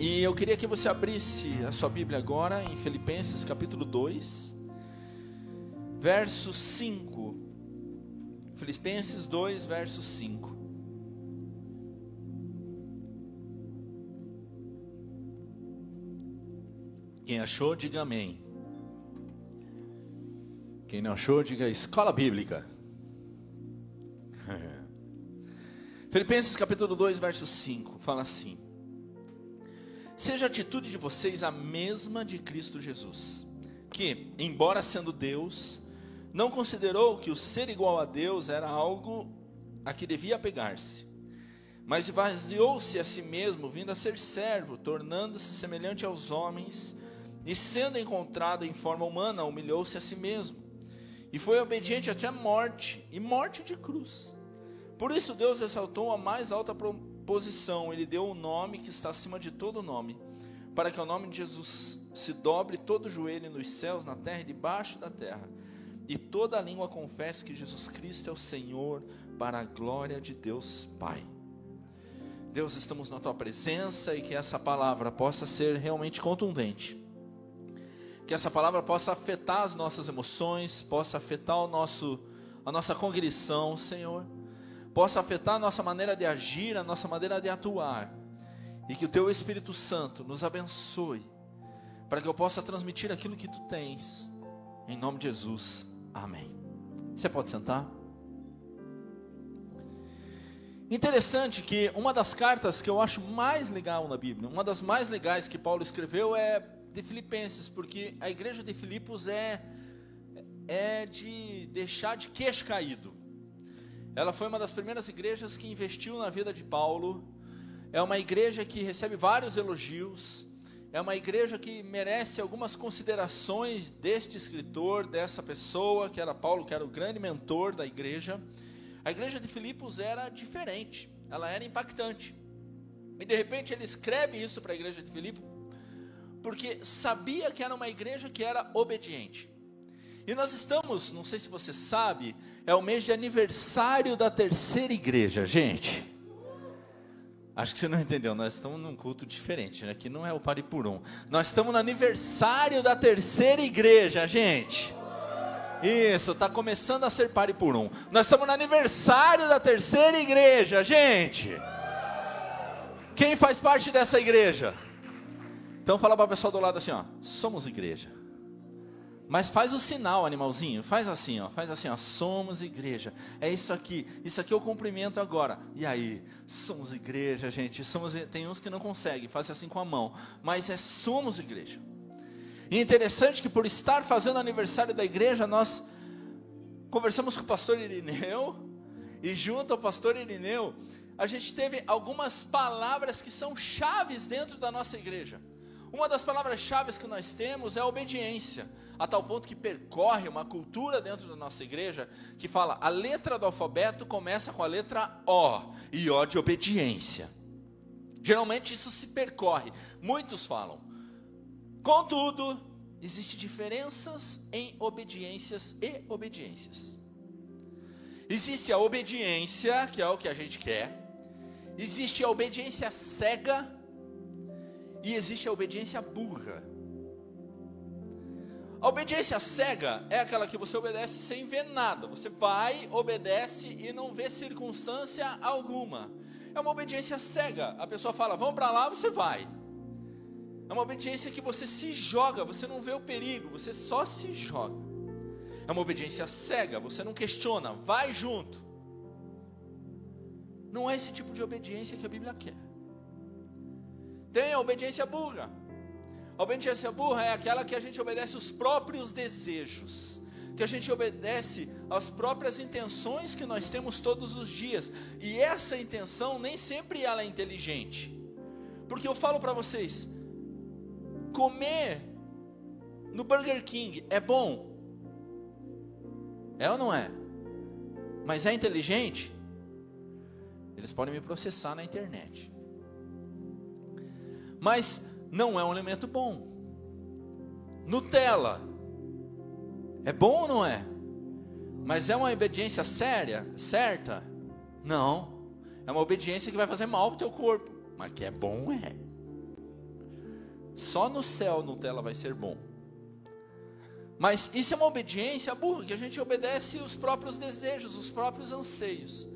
E eu queria que você abrisse a sua Bíblia agora em Filipenses capítulo 2, verso 5. Filipenses 2, verso 5. Quem achou, diga amém. Quem não achou, diga escola bíblica. Filipenses capítulo 2, verso 5, fala assim: Seja a atitude de vocês a mesma de Cristo Jesus, que, embora sendo Deus, não considerou que o ser igual a Deus era algo a que devia apegar-se, mas esvaziou-se a si mesmo, vindo a ser servo, tornando-se semelhante aos homens, e sendo encontrado em forma humana, humilhou-se a si mesmo, e foi obediente até a morte, e morte de cruz. Por isso Deus ressaltou a mais alta posição, Ele deu o nome que está acima de todo nome, para que o nome de Jesus se dobre todo o joelho nos céus, na terra e debaixo da terra, e toda língua confesse que Jesus Cristo é o Senhor, para a glória de Deus Pai. Deus, estamos na tua presença e que essa palavra possa ser realmente contundente. Que essa palavra possa afetar as nossas emoções, possa afetar o nosso a nossa congregação, Senhor possa afetar a nossa maneira de agir, a nossa maneira de atuar, e que o Teu Espírito Santo nos abençoe, para que eu possa transmitir aquilo que Tu tens, em nome de Jesus, amém. Você pode sentar? Interessante que uma das cartas que eu acho mais legal na Bíblia, uma das mais legais que Paulo escreveu é de Filipenses, porque a igreja de Filipos é é de deixar de queixo caído. Ela foi uma das primeiras igrejas que investiu na vida de Paulo. É uma igreja que recebe vários elogios. É uma igreja que merece algumas considerações deste escritor, dessa pessoa que era Paulo, que era o grande mentor da igreja. A igreja de Filipos era diferente, ela era impactante. E de repente ele escreve isso para a igreja de Filipos, porque sabia que era uma igreja que era obediente. E nós estamos, não sei se você sabe, é o mês de aniversário da terceira igreja, gente. Acho que você não entendeu, nós estamos num culto diferente, né? aqui não é o Paripurum. Nós estamos no aniversário da terceira igreja, gente. Isso, está começando a ser Paripurum. Nós estamos no aniversário da terceira igreja, gente. Quem faz parte dessa igreja? Então fala para o pessoal do lado assim, ó, somos igreja. Mas faz o sinal, animalzinho. Faz assim, ó. Faz assim, ó. Somos igreja. É isso aqui. Isso aqui eu cumprimento agora. E aí? Somos igreja, gente. Somos. Tem uns que não conseguem. Faz assim com a mão. Mas é somos igreja. E interessante que por estar fazendo aniversário da igreja, nós conversamos com o pastor Irineu. E junto ao pastor Irineu, a gente teve algumas palavras que são chaves dentro da nossa igreja. Uma das palavras-chave que nós temos é obediência a tal ponto que percorre uma cultura dentro da nossa igreja que fala a letra do alfabeto começa com a letra O e O de obediência. Geralmente isso se percorre, muitos falam. Contudo, existem diferenças em obediências e obediências. Existe a obediência, que é o que a gente quer. Existe a obediência cega e existe a obediência burra. A obediência cega é aquela que você obedece sem ver nada. Você vai, obedece e não vê circunstância alguma. É uma obediência cega. A pessoa fala, vamos para lá, você vai. É uma obediência que você se joga, você não vê o perigo, você só se joga. É uma obediência cega, você não questiona, vai junto. Não é esse tipo de obediência que a Bíblia quer. Tem a obediência burra. A obediência burra é aquela que a gente obedece os próprios desejos, que a gente obedece às próprias intenções que nós temos todos os dias. E essa intenção nem sempre ela é inteligente. Porque eu falo para vocês, comer no Burger King é bom? É ou não é? Mas é inteligente? Eles podem me processar na internet. Mas não é um alimento bom. Nutella é bom ou não é? Mas é uma obediência séria, certa? Não. É uma obediência que vai fazer mal para o teu corpo, mas que é bom é. Só no céu Nutella vai ser bom. Mas isso é uma obediência burra, que a gente obedece os próprios desejos, os próprios anseios.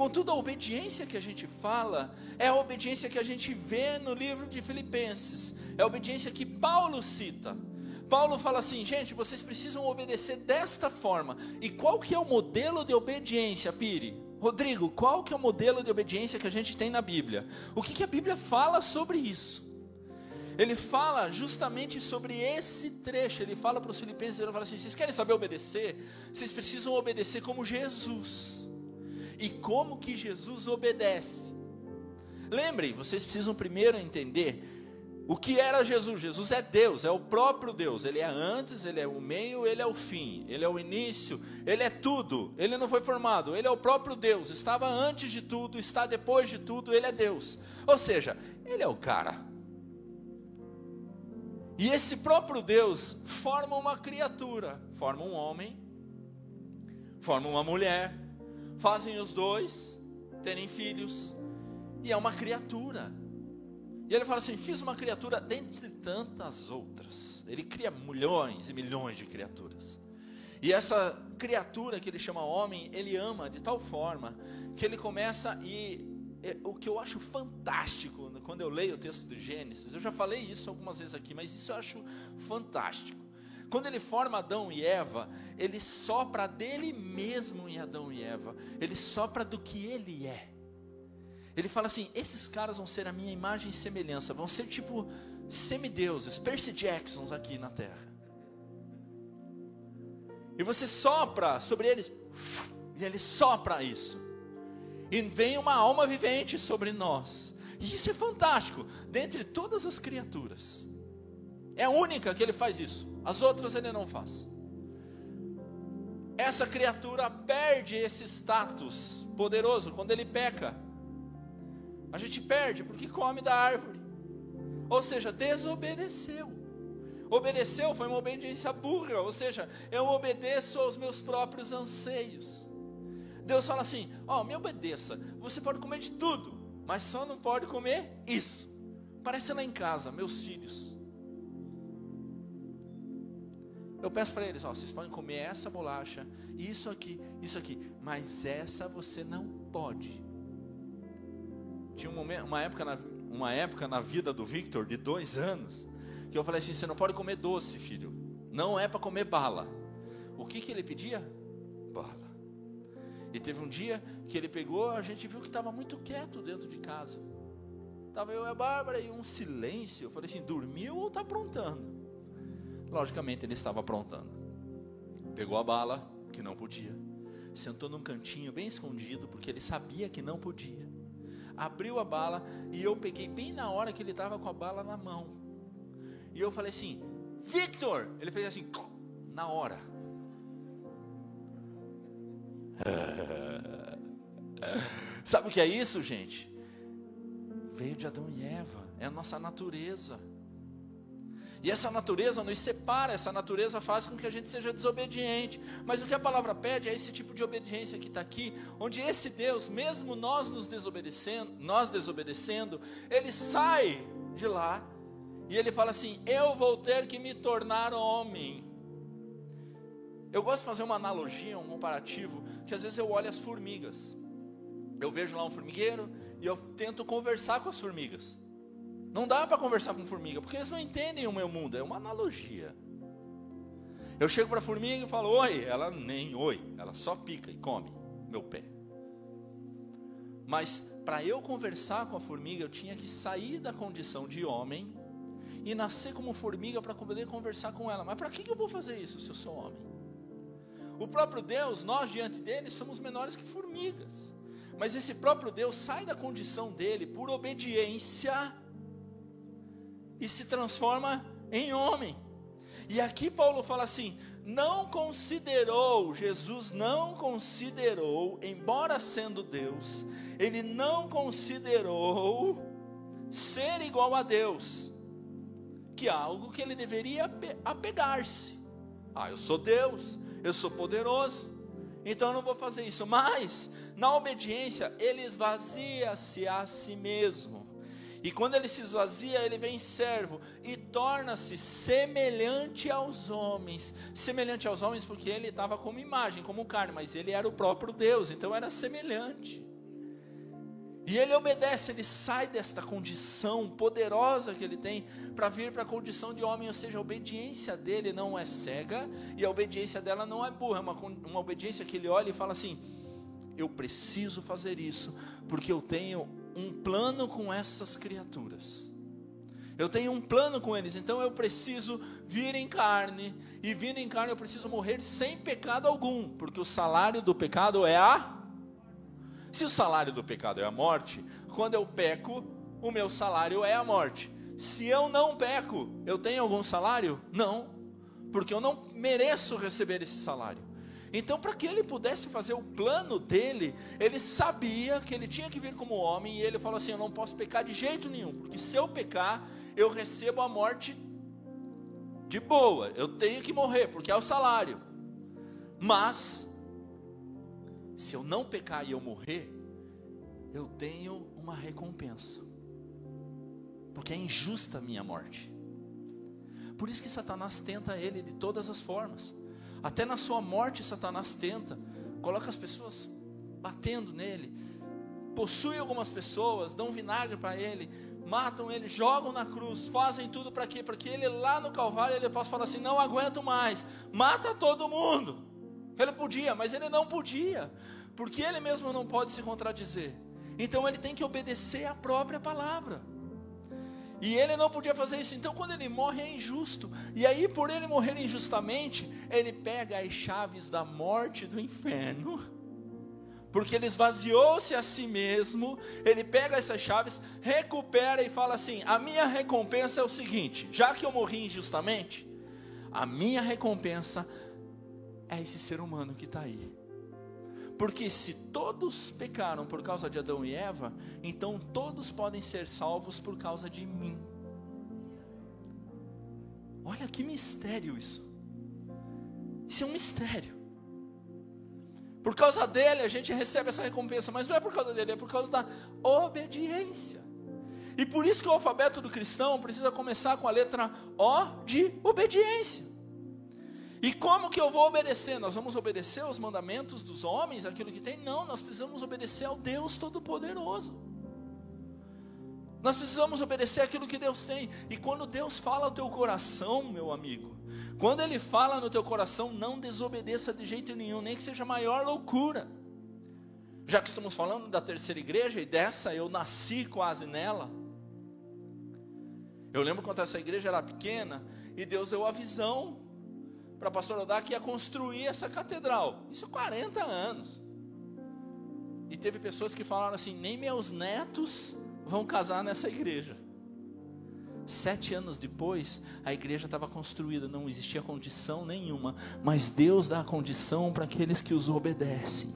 Contudo, a obediência que a gente fala é a obediência que a gente vê no livro de Filipenses, é a obediência que Paulo cita. Paulo fala assim, gente, vocês precisam obedecer desta forma. E qual que é o modelo de obediência, Pire? Rodrigo, qual que é o modelo de obediência que a gente tem na Bíblia? O que, que a Bíblia fala sobre isso? Ele fala justamente sobre esse trecho. Ele fala para os filipenses, ele fala assim: vocês querem saber obedecer? Vocês precisam obedecer como Jesus. E como que Jesus obedece? Lembrem, vocês precisam primeiro entender o que era Jesus? Jesus é Deus, é o próprio Deus. Ele é antes, ele é o meio, ele é o fim, ele é o início, ele é tudo. Ele não foi formado, ele é o próprio Deus. Estava antes de tudo, está depois de tudo, ele é Deus. Ou seja, ele é o cara. E esse próprio Deus forma uma criatura, forma um homem, forma uma mulher, fazem os dois terem filhos, e é uma criatura. E ele fala assim: fiz uma criatura dentre tantas outras. Ele cria milhões e milhões de criaturas. E essa criatura que ele chama homem, ele ama de tal forma que ele começa e é, o que eu acho fantástico quando eu leio o texto de Gênesis, eu já falei isso algumas vezes aqui, mas isso eu acho fantástico. Quando ele forma Adão e Eva, ele sopra dele mesmo em Adão e Eva, ele sopra do que ele é. Ele fala assim: esses caras vão ser a minha imagem e semelhança, vão ser tipo semideuses, Percy Jacksons aqui na terra. E você sopra sobre eles, e ele sopra isso, e vem uma alma vivente sobre nós, e isso é fantástico, dentre todas as criaturas, é a única que ele faz isso, as outras ele não faz. Essa criatura perde esse status poderoso quando ele peca. A gente perde porque come da árvore. Ou seja, desobedeceu. Obedeceu foi uma obediência burra, ou seja, eu obedeço aos meus próprios anseios. Deus fala assim: Ó, oh, me obedeça, você pode comer de tudo, mas só não pode comer isso. Parece lá em casa, meus filhos. Eu peço para eles: Ó, vocês podem comer essa bolacha, isso aqui, isso aqui, mas essa você não pode. Tinha um momento, uma, época na, uma época na vida do Victor, de dois anos, que eu falei assim: você não pode comer doce, filho. Não é para comer bala. O que, que ele pedia? Bala. E teve um dia que ele pegou, a gente viu que estava muito quieto dentro de casa. Estava eu e a Bárbara e um silêncio. Eu falei assim: dormiu ou está aprontando? Logicamente ele estava aprontando. Pegou a bala, que não podia. Sentou num cantinho bem escondido, porque ele sabia que não podia abriu a bala e eu peguei bem na hora que ele estava com a bala na mão. E eu falei assim: Victor! Ele fez assim, na hora. Sabe o que é isso, gente? Veio de Adão e Eva, é a nossa natureza. E essa natureza nos separa, essa natureza faz com que a gente seja desobediente. Mas o que a palavra pede é esse tipo de obediência que está aqui, onde esse Deus, mesmo nós nos desobedecendo, nós desobedecendo, ele sai de lá e ele fala assim: Eu vou ter que me tornar homem. Eu gosto de fazer uma analogia, um comparativo, que às vezes eu olho as formigas. Eu vejo lá um formigueiro e eu tento conversar com as formigas. Não dá para conversar com formiga, porque eles não entendem o meu mundo, é uma analogia. Eu chego para a formiga e falo, oi, ela nem oi, ela só pica e come meu pé. Mas para eu conversar com a formiga, eu tinha que sair da condição de homem e nascer como formiga para poder conversar com ela. Mas para que eu vou fazer isso se eu sou homem? O próprio Deus, nós diante dele somos menores que formigas. Mas esse próprio Deus sai da condição dele por obediência e se transforma em homem. E aqui Paulo fala assim: não considerou, Jesus não considerou, embora sendo Deus, ele não considerou ser igual a Deus, que é algo que ele deveria apegar-se. Ah, eu sou Deus, eu sou poderoso, então eu não vou fazer isso. Mas, na obediência, ele esvazia-se a si mesmo E quando ele se esvazia, ele vem servo e torna-se semelhante aos homens. Semelhante aos homens porque ele estava como imagem, como carne, mas ele era o próprio Deus, então era semelhante. E ele obedece, ele sai desta condição poderosa que ele tem para vir para a condição de homem, ou seja, a obediência dele não é cega e a obediência dela não é burra, é uma, uma obediência que ele olha e fala assim: eu preciso fazer isso, porque eu tenho um plano com essas criaturas. Eu tenho um plano com eles, então eu preciso vir em carne, e vir em carne eu preciso morrer sem pecado algum, porque o salário do pecado é a. Se o salário do pecado é a morte, quando eu peco, o meu salário é a morte. Se eu não peco, eu tenho algum salário? Não, porque eu não mereço receber esse salário. Então, para que ele pudesse fazer o plano dele, ele sabia que ele tinha que vir como homem, e ele falou assim: Eu não posso pecar de jeito nenhum, porque se eu pecar, eu recebo a morte de boa, eu tenho que morrer, porque é o salário. Mas, se eu não pecar e eu morrer, eu tenho uma recompensa, porque é injusta a minha morte. Por isso que Satanás tenta ele de todas as formas. Até na sua morte, Satanás tenta, coloca as pessoas batendo nele, possui algumas pessoas, dão vinagre para ele, matam ele, jogam na cruz, fazem tudo para quê? Para que ele lá no Calvário ele possa falar assim: não aguento mais, mata todo mundo. Ele podia, mas ele não podia, porque ele mesmo não pode se contradizer. Então ele tem que obedecer a própria palavra. E ele não podia fazer isso. Então, quando ele morre, é injusto. E aí, por ele morrer injustamente, ele pega as chaves da morte do inferno. Porque ele esvaziou-se a si mesmo. Ele pega essas chaves, recupera e fala assim: A minha recompensa é o seguinte: já que eu morri injustamente, a minha recompensa é esse ser humano que está aí. Porque se todos pecaram por causa de Adão e Eva, então todos podem ser salvos por causa de mim. Olha que mistério isso. Isso é um mistério. Por causa dele a gente recebe essa recompensa, mas não é por causa dele, é por causa da obediência. E por isso que o alfabeto do cristão precisa começar com a letra O de obediência. E como que eu vou obedecer? Nós vamos obedecer aos mandamentos dos homens, aquilo que tem? Não, nós precisamos obedecer ao Deus Todo-Poderoso. Nós precisamos obedecer aquilo que Deus tem. E quando Deus fala ao teu coração, meu amigo, quando Ele fala no teu coração, não desobedeça de jeito nenhum, nem que seja maior loucura. Já que estamos falando da terceira igreja, e dessa eu nasci quase nela. Eu lembro quando essa igreja era pequena, e Deus deu a visão para a pastora Odá que ia construir essa catedral. Isso há 40 anos. E teve pessoas que falaram assim: nem meus netos vão casar nessa igreja. Sete anos depois, a igreja estava construída, não existia condição nenhuma, mas Deus dá a condição para aqueles que os obedecem.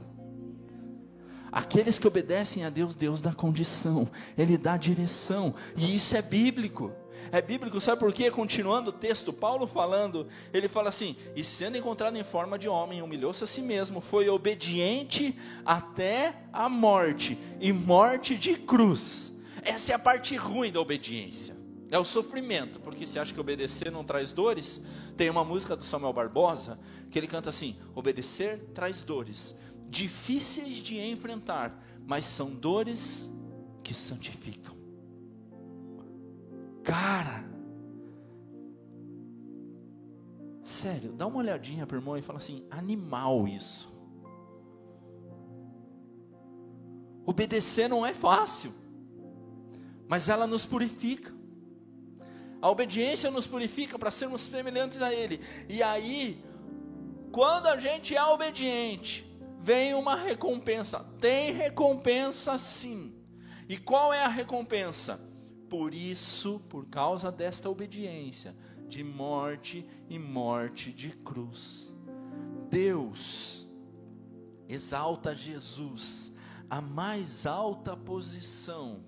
Aqueles que obedecem a Deus, Deus dá condição, Ele dá direção, e isso é bíblico. É bíblico, sabe por quê? Continuando o texto, Paulo falando, ele fala assim: E sendo encontrado em forma de homem, humilhou-se a si mesmo, foi obediente até a morte e morte de cruz. Essa é a parte ruim da obediência. É o sofrimento, porque se acha que obedecer não traz dores, tem uma música do Samuel Barbosa que ele canta assim: Obedecer traz dores, difíceis de enfrentar, mas são dores que santificam. Cara, sério, dá uma olhadinha para o irmão e fala assim: animal isso. Obedecer não é fácil, mas ela nos purifica. A obediência nos purifica para sermos semelhantes a Ele. E aí, quando a gente é obediente, vem uma recompensa. Tem recompensa sim. E qual é a recompensa? Por isso, por causa desta obediência, de morte e morte de cruz. Deus exalta Jesus a mais alta posição.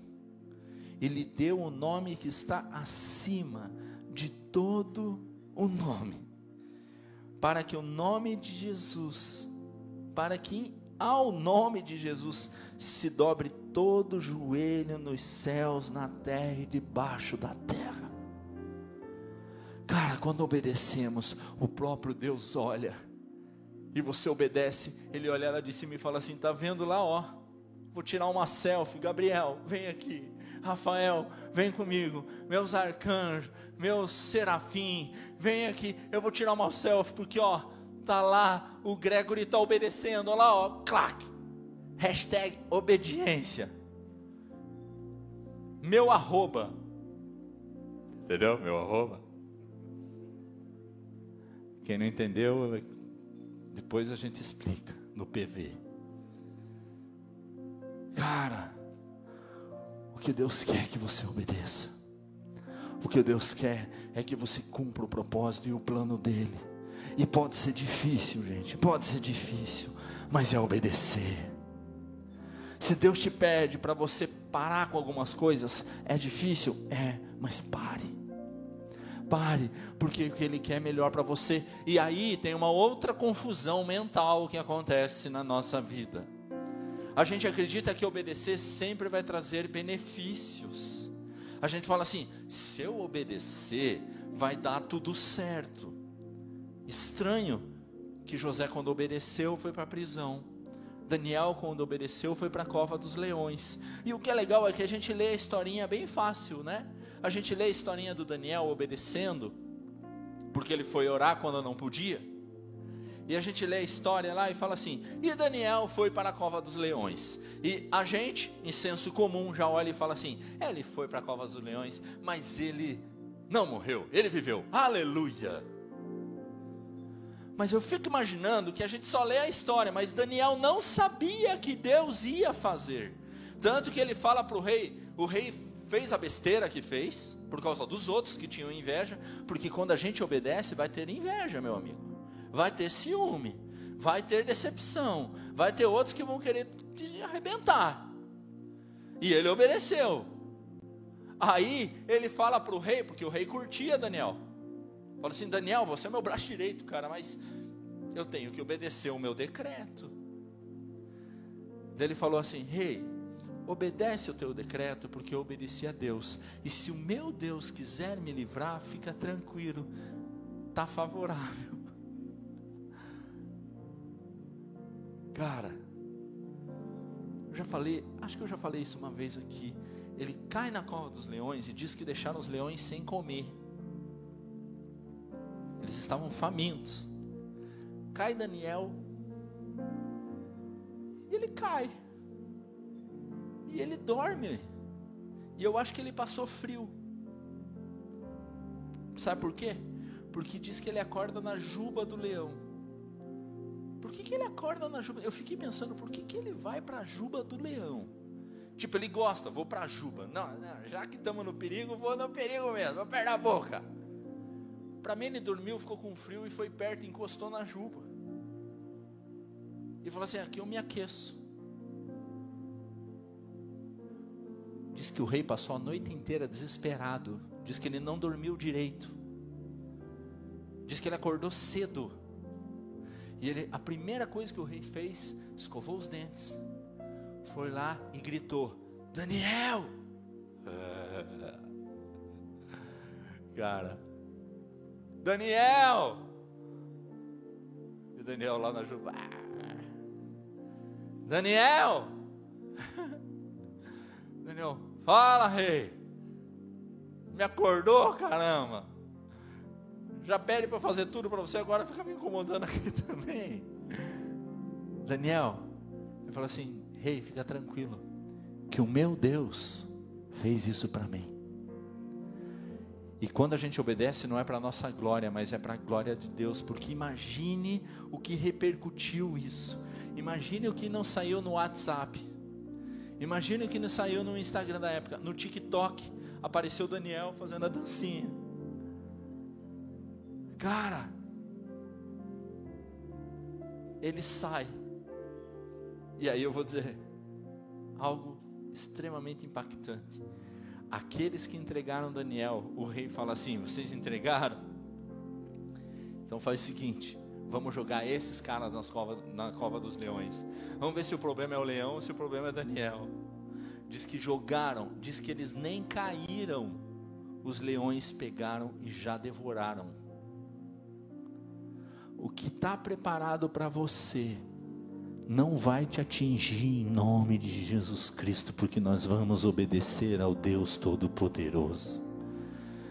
Ele deu o nome que está acima de todo o nome. Para que o nome de Jesus, para que ao nome de Jesus, se dobre todo joelho nos céus, na terra e debaixo da terra. Cara, quando obedecemos, o próprio Deus olha e você obedece, ele olha lá de cima e fala assim: tá vendo lá, ó? Vou tirar uma selfie, Gabriel, vem aqui. Rafael, vem comigo. Meus arcanjos, meus serafim, vem aqui. Eu vou tirar uma selfie porque ó, tá lá o Gregory tá obedecendo, olha lá, ó, clac. Hashtag obediência. Meu arroba. Entendeu? Meu arroba. Quem não entendeu, depois a gente explica no PV. Cara, o que Deus quer é que você obedeça. O que Deus quer é que você cumpra o propósito e o plano dele. E pode ser difícil, gente, pode ser difícil, mas é obedecer. Se Deus te pede para você parar com algumas coisas, é difícil? É, mas pare. Pare, porque o que Ele quer é melhor para você. E aí tem uma outra confusão mental que acontece na nossa vida. A gente acredita que obedecer sempre vai trazer benefícios. A gente fala assim: se eu obedecer, vai dar tudo certo. Estranho que José, quando obedeceu, foi para a prisão. Daniel, quando obedeceu, foi para a cova dos leões. E o que é legal é que a gente lê a historinha bem fácil, né? A gente lê a historinha do Daniel obedecendo, porque ele foi orar quando não podia. E a gente lê a história lá e fala assim: e Daniel foi para a cova dos leões. E a gente, em senso comum, já olha e fala assim: ele foi para a cova dos leões, mas ele não morreu, ele viveu. Aleluia! Mas eu fico imaginando que a gente só lê a história, mas Daniel não sabia que Deus ia fazer. Tanto que ele fala para o rei: o rei fez a besteira que fez, por causa dos outros que tinham inveja, porque quando a gente obedece, vai ter inveja, meu amigo, vai ter ciúme, vai ter decepção, vai ter outros que vão querer te arrebentar. E ele obedeceu. Aí ele fala para o rei, porque o rei curtia Daniel. Fala assim: Daniel, você é meu braço direito, cara, mas eu tenho que obedecer o meu decreto. Ele falou assim: Rei, hey, obedece o teu decreto, porque eu obedeci a Deus. E se o meu Deus quiser me livrar, fica tranquilo, está favorável. Cara, eu já falei, acho que eu já falei isso uma vez aqui. Ele cai na cova dos leões e diz que deixaram os leões sem comer. Eles estavam famintos. Cai Daniel. E ele cai. E ele dorme. E eu acho que ele passou frio. Sabe por quê? Porque diz que ele acorda na juba do leão. Por que, que ele acorda na juba? Eu fiquei pensando, por que, que ele vai para a juba do leão? Tipo, ele gosta, vou para a juba. Não, não, já que estamos no perigo, vou no perigo mesmo, vou perder a boca. Para mim, ele dormiu, ficou com frio e foi perto, encostou na juba. E falou assim: Aqui eu me aqueço. Diz que o rei passou a noite inteira desesperado. Diz que ele não dormiu direito. Diz que ele acordou cedo. E ele, a primeira coisa que o rei fez, escovou os dentes, foi lá e gritou: Daniel! Cara, Daniel! E Daniel lá na juba. Daniel! Daniel, fala, rei. Me acordou, caramba. Já pede para fazer tudo para você, agora fica me incomodando aqui também. Daniel, ele falou assim: Rei, fica tranquilo, que o meu Deus fez isso para mim. E quando a gente obedece, não é para nossa glória, mas é para a glória de Deus, porque imagine o que repercutiu isso. Imagine o que não saiu no WhatsApp. Imagine o que não saiu no Instagram da época. No TikTok apareceu Daniel fazendo a dancinha. Cara, ele sai. E aí eu vou dizer algo extremamente impactante. Aqueles que entregaram Daniel, o rei fala assim: Vocês entregaram? Então faz o seguinte: Vamos jogar esses caras nas cova, na cova dos leões. Vamos ver se o problema é o leão ou se o problema é Daniel. Diz que jogaram, diz que eles nem caíram. Os leões pegaram e já devoraram. O que está preparado para você não vai te atingir em nome de Jesus Cristo, porque nós vamos obedecer ao Deus Todo-Poderoso.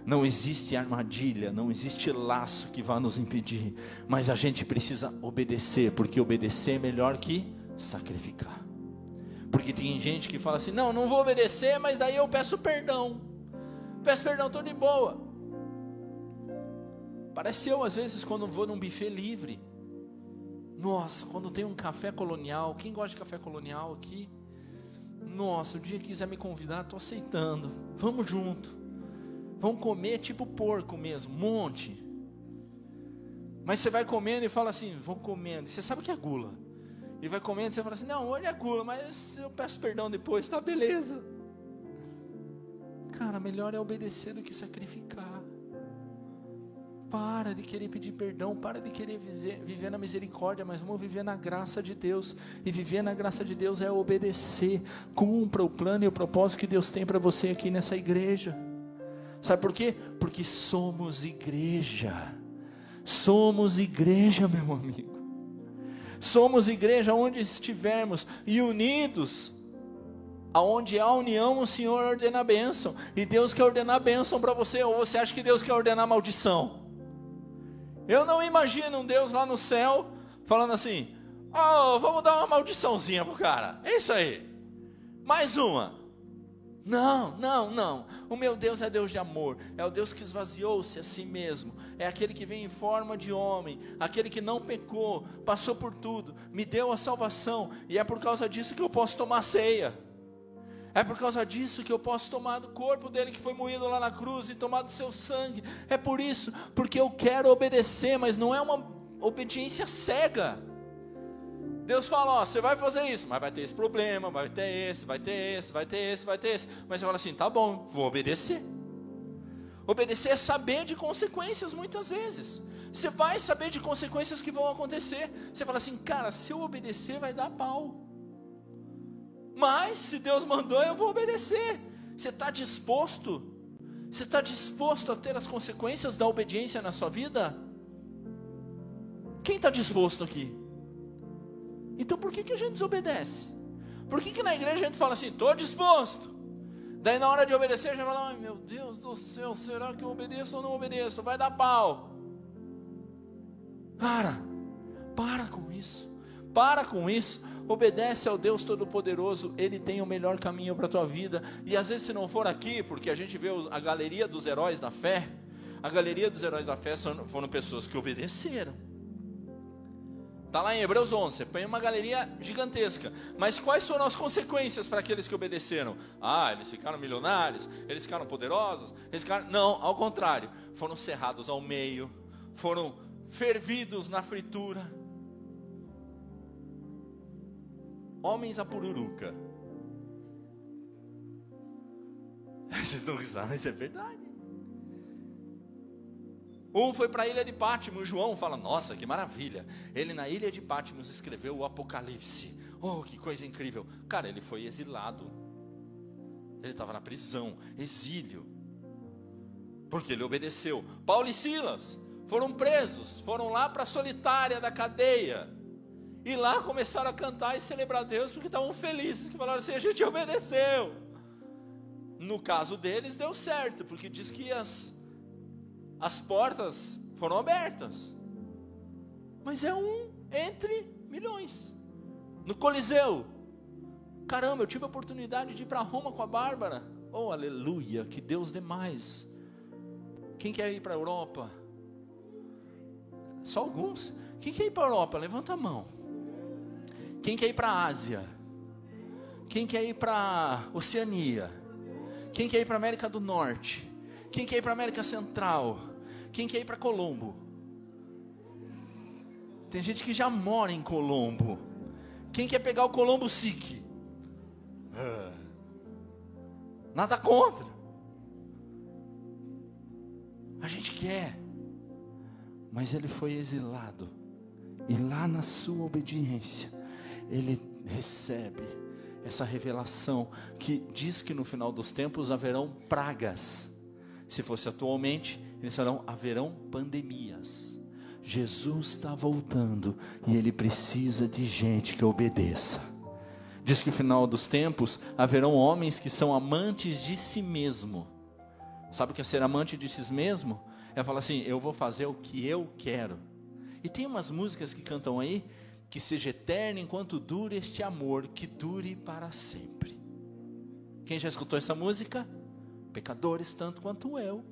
Não existe armadilha, não existe laço que vá nos impedir, mas a gente precisa obedecer, porque obedecer é melhor que sacrificar. Porque tem gente que fala assim: não, não vou obedecer, mas daí eu peço perdão. Peço perdão, estou de boa. Parece eu, às vezes, quando vou num buffet livre. Nossa, quando tem um café colonial, quem gosta de café colonial aqui? Nossa, o dia que quiser me convidar, estou aceitando. Vamos junto. Vão comer tipo porco mesmo, monte. Mas você vai comendo e fala assim, vou comendo. Você sabe que é gula. E vai comendo e você fala assim, não, hoje é gula, mas eu peço perdão depois, tá beleza. Cara, melhor é obedecer do que sacrificar. Para de querer pedir perdão, para de querer viver, viver, na misericórdia, mas vamos viver na graça de Deus. E viver na graça de Deus é obedecer. Cumpra o plano e o propósito que Deus tem para você aqui nessa igreja. Sabe por quê? Porque somos igreja. Somos igreja, meu amigo. Somos igreja onde estivermos e unidos. Aonde há união, o Senhor ordena a bênção. E Deus quer ordenar a bênção para você. Ou você acha que Deus quer ordenar maldição? Eu não imagino um Deus lá no céu falando assim: Oh, vamos dar uma maldiçãozinha pro cara. É isso aí. Mais uma. Não, não, não. O meu Deus é Deus de amor. É o Deus que esvaziou-se a si mesmo. É aquele que vem em forma de homem. Aquele que não pecou, passou por tudo, me deu a salvação. E é por causa disso que eu posso tomar ceia. É por causa disso que eu posso tomar do corpo dele que foi moído lá na cruz e tomar do seu sangue. É por isso, porque eu quero obedecer, mas não é uma obediência cega. Deus fala, ó, você vai fazer isso, mas vai ter esse problema, vai ter esse, vai ter esse, vai ter esse, vai ter esse. Mas você fala assim, tá bom, vou obedecer. Obedecer é saber de consequências muitas vezes. Você vai saber de consequências que vão acontecer. Você fala assim, cara, se eu obedecer vai dar pau. Mas se Deus mandou, eu vou obedecer. Você está disposto? Você está disposto a ter as consequências da obediência na sua vida? Quem está disposto aqui? Então por que, que a gente desobedece? Por que, que na igreja a gente fala assim, estou disposto? Daí na hora de obedecer, a gente fala, ai meu Deus do céu, será que eu obedeço ou não obedeço? Vai dar pau. Cara, para com isso. Para com isso. Obedece ao Deus Todo-Poderoso, Ele tem o melhor caminho para a tua vida. E às vezes, se não for aqui, porque a gente vê a galeria dos heróis da fé, a galeria dos heróis da fé foram pessoas que obedeceram Está lá em Hebreus 11, põe uma galeria gigantesca. Mas quais foram as consequências para aqueles que obedeceram? Ah, eles ficaram milionários, eles ficaram poderosos, eles ficaram... Não, ao contrário, foram cerrados ao meio, foram fervidos na fritura. Homens a pururuca. Vocês não risaram, isso é verdade. Um foi para a ilha de Patmos. João fala: Nossa, que maravilha. Ele na ilha de Patmos escreveu o Apocalipse. Oh, que coisa incrível. Cara, ele foi exilado. Ele estava na prisão, exílio. Porque ele obedeceu. Paulo e Silas foram presos, foram lá para a solitária da cadeia. E lá começaram a cantar e celebrar Deus porque estavam felizes, que falaram assim: a gente obedeceu. No caso deles deu certo, porque diz que as as portas foram abertas. Mas é um entre milhões. No Coliseu. Caramba, eu tive a oportunidade de ir para Roma com a Bárbara. Oh, aleluia, que Deus dê mais. Quem quer ir para a Europa? Só alguns. Quem quer ir para a Europa? Levanta a mão. Quem quer ir para a Ásia? Quem quer ir para Oceania? Quem quer ir para América do Norte? Quem quer ir para América Central? Quem quer ir para Colombo? Tem gente que já mora em Colombo. Quem quer pegar o Colombo SIC? Ah. Nada contra. A gente quer. Mas ele foi exilado. E lá na sua obediência, ele recebe essa revelação que diz que no final dos tempos haverão pragas. Se fosse atualmente, eles falarão haverão pandemias. Jesus está voltando e ele precisa de gente que obedeça. Diz que no final dos tempos haverão homens que são amantes de si mesmo. Sabe o que é ser amante de si mesmo? É falar assim: eu vou fazer o que eu quero. E tem umas músicas que cantam aí que seja eterno enquanto dure este amor, que dure para sempre. Quem já escutou essa música? Pecadores tanto quanto eu.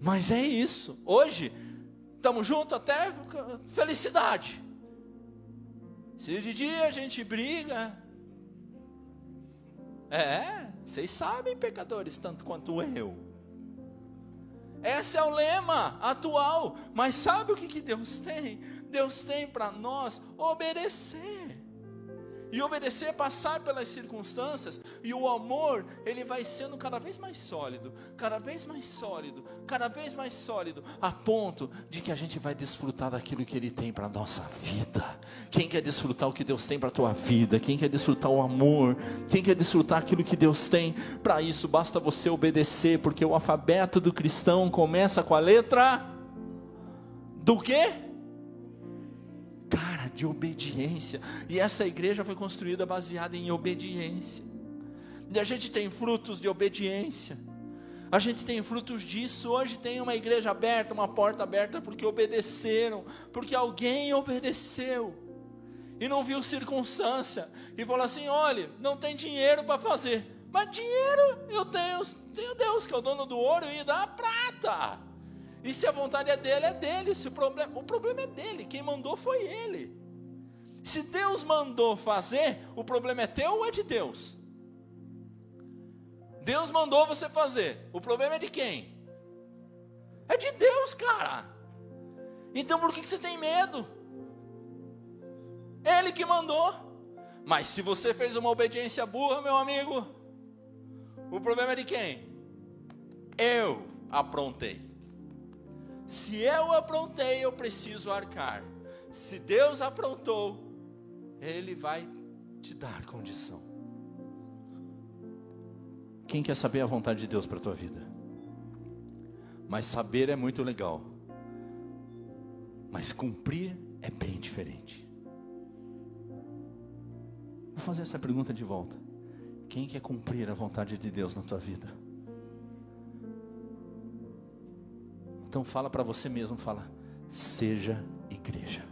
Mas é isso. Hoje estamos juntos até felicidade. Se de dia a gente briga, é, vocês sabem, pecadores tanto quanto eu. Esse é o lema atual. Mas sabe o que, que Deus tem? Deus tem para nós obedecer. E obedecer, passar pelas circunstâncias, e o amor, ele vai sendo cada vez mais sólido, cada vez mais sólido, cada vez mais sólido, a ponto de que a gente vai desfrutar daquilo que ele tem para a nossa vida. Quem quer desfrutar o que Deus tem para a tua vida? Quem quer desfrutar o amor? Quem quer desfrutar aquilo que Deus tem? Para isso, basta você obedecer, porque o alfabeto do cristão começa com a letra do quê? De obediência. E essa igreja foi construída baseada em obediência. E a gente tem frutos de obediência. A gente tem frutos disso. Hoje tem uma igreja aberta, uma porta aberta, porque obedeceram, porque alguém obedeceu e não viu circunstância e falou assim: olha, não tem dinheiro para fazer, mas dinheiro eu tenho, tenho Deus que é o dono do ouro e da prata. E se a vontade é dele, é dele. Se o, problema, o problema é dele. Quem mandou foi ele. Se Deus mandou fazer, o problema é teu ou é de Deus? Deus mandou você fazer. O problema é de quem? É de Deus, cara. Então por que você tem medo? Ele que mandou. Mas se você fez uma obediência burra, meu amigo, o problema é de quem? Eu aprontei. Se eu aprontei, eu preciso arcar. Se Deus aprontou, Ele vai te dar condição. Quem quer saber a vontade de Deus para a tua vida? Mas saber é muito legal. Mas cumprir é bem diferente. Vou fazer essa pergunta de volta. Quem quer cumprir a vontade de Deus na tua vida? Então fala para você mesmo, fala: seja igreja.